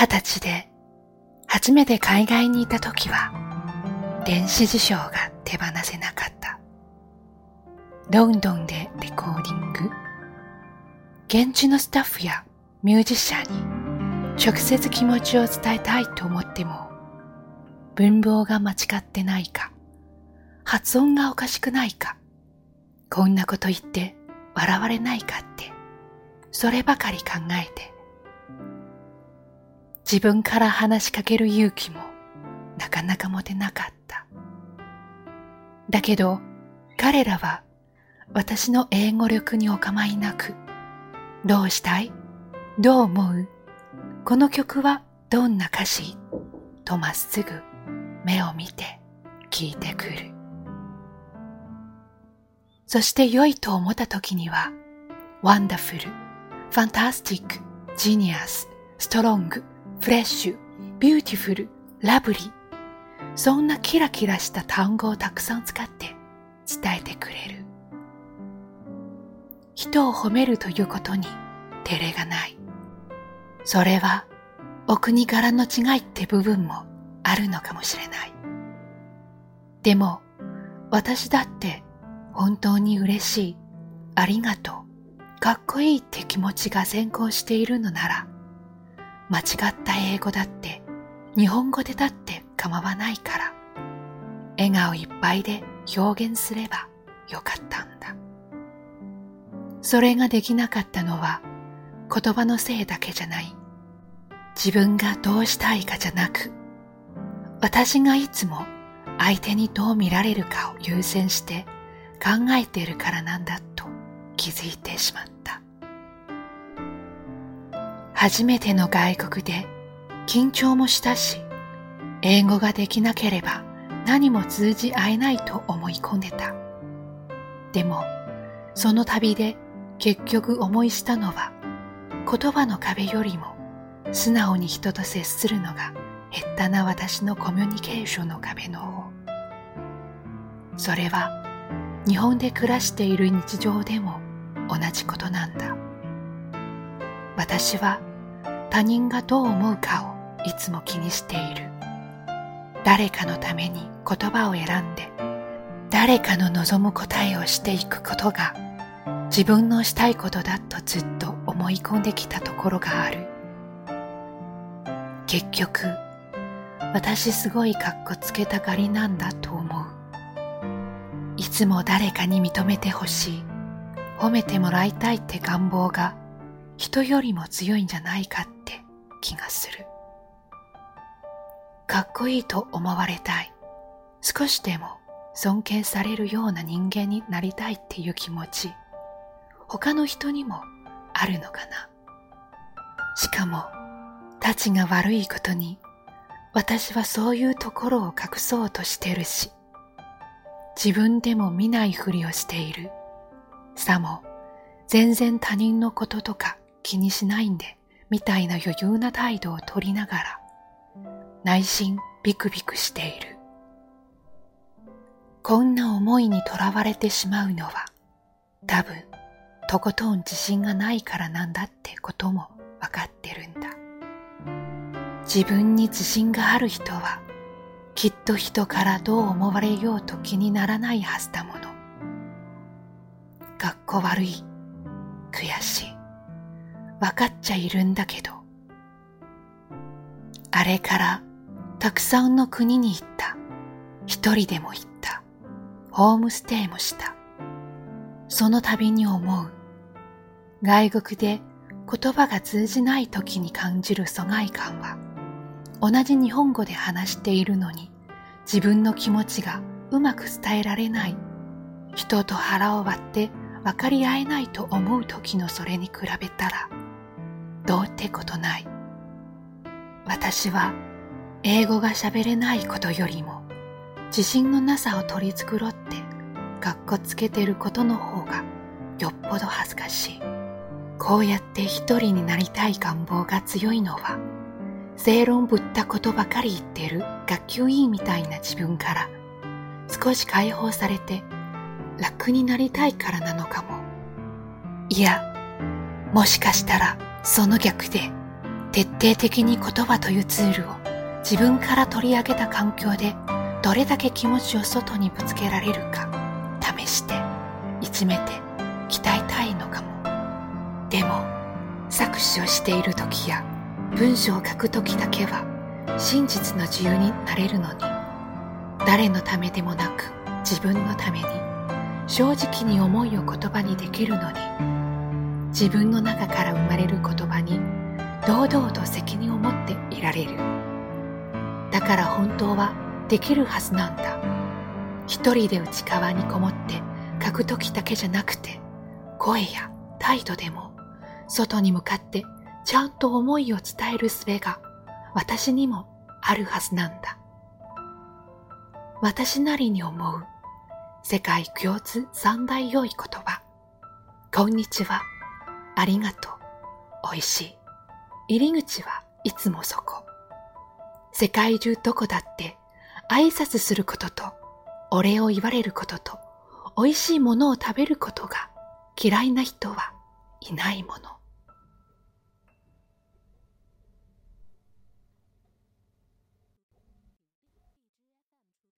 二十歳で初めて海外にいた時は電子辞書が手放せなかった。ロンドンでレコーディング、現地のスタッフやミュージシャンに直接気持ちを伝えたいと思っても文法が間違ってないか、発音がおかしくないか、こんなこと言って笑われないかって、そればかり考えて、自分から話しかける勇気もなかなか持てなかった。だけど彼らは私の英語力にお構いなく、どうしたい？どう思う？この曲はどんな歌詞？とまっすぐ目を見て聞いてくる。そして良いと思った時には、 wonderful、fantastic、genius、strong、fresh、beautiful、lovely。そんなキラキラした単語をたくさん使って伝えてくれる。人を褒めるということに照れがない。それはお国柄の違いって部分もあるのかもしれない。でも、私だって本当に嬉しい、ありがとう、かっこいいって気持ちが先行しているのなら、間違った英語だって日本語でだって構わないから、笑顔いっぱいで表現すればよかったんだ。それができなかったのは言葉のせいだけじゃない。自分がどうしたいかじゃなく、私がいつも相手にどう見られるかを優先して考えているからなんだと気づいてしまった。初めての外国で緊張もしたし、英語ができなければ何も通じ合えないと思い込んでた。でも、その旅で結局思いしたのは言葉の壁よりも素直に人と接するのが減ったな私のコミュニケーションの壁の方。それは日本で暮らしている日常でも同じことなんだ。私は他人がどう思うかをいつも気にしている。誰かのために言葉を選んで誰かの望む答えをしていくことが自分のしたいことだとずっと思い込んできたところがある。結局、私すごいカッコつけたがりなんだと思う。いつも誰かに認めてほしい、褒めてもらいたいって願望が人よりも強いんじゃないかって気がする。かっこいいと思われたい。少しでも尊敬されるような人間になりたいっていう気持ち、他の人にもあるのかな。しかも、たちが悪いことに私はそういうところを隠そうとしてるし、自分でも見ないふりをしている。さも、全然他人のこととか気にしないんで、みたいな余裕な態度を取りながら、内心ビクビクしている。こんな思いにとらわれてしまうのは、多分、とことん自信がないからなんだってこともわかってるんだ。自分に自信がある人はきっと人からどう思われようと気にならないはずだもの。かっこ悪い、悔しい、わかっちゃいるんだけど、あれからたくさんの国に行った。一人でも行った。ホームステイもした。その度に思う。外国で言葉が通じない時に感じる疎外感は同じ日本語で話しているのに自分の気持ちがうまく伝えられない人と腹を割って分かり合えないと思う時のそれに比べたらどうってことない私は英語が喋れないことよりも自信のなさを取り繕ってかっこつけてることの方がよっぽど恥ずかしいこうやって一人になりたい願望が強いのは正論ぶったことばかり言ってる学級委員みたいな自分から少し解放されて楽になりたいからなのかも。いや、もしかしたらその逆で徹底的に言葉というツールを自分から取り上げた環境でどれだけ気持ちを外にぶつけられるか試していつめて鍛えたいのかも。でも作詞をしている時や文章を書く時だけは真実の自由になれるのに。誰のためでもなく自分のために。正直に思いを言葉にできるのに。自分の中から生まれる言葉に堂々と責任を持っていられる。だから本当はできるはずなんだ。一人で内側にこもって書く時だけじゃなくて声や態度でも外に向かってちゃんと思いを伝える術が私にもあるはずなんだ。私なりに思う。世界共通三大良い言葉。こんにちは。ありがとう美味しい入り口はいつもそこ。世界中どこだって挨拶することとお礼を言われることと美味しいものを食べることが嫌いな人はいないもの。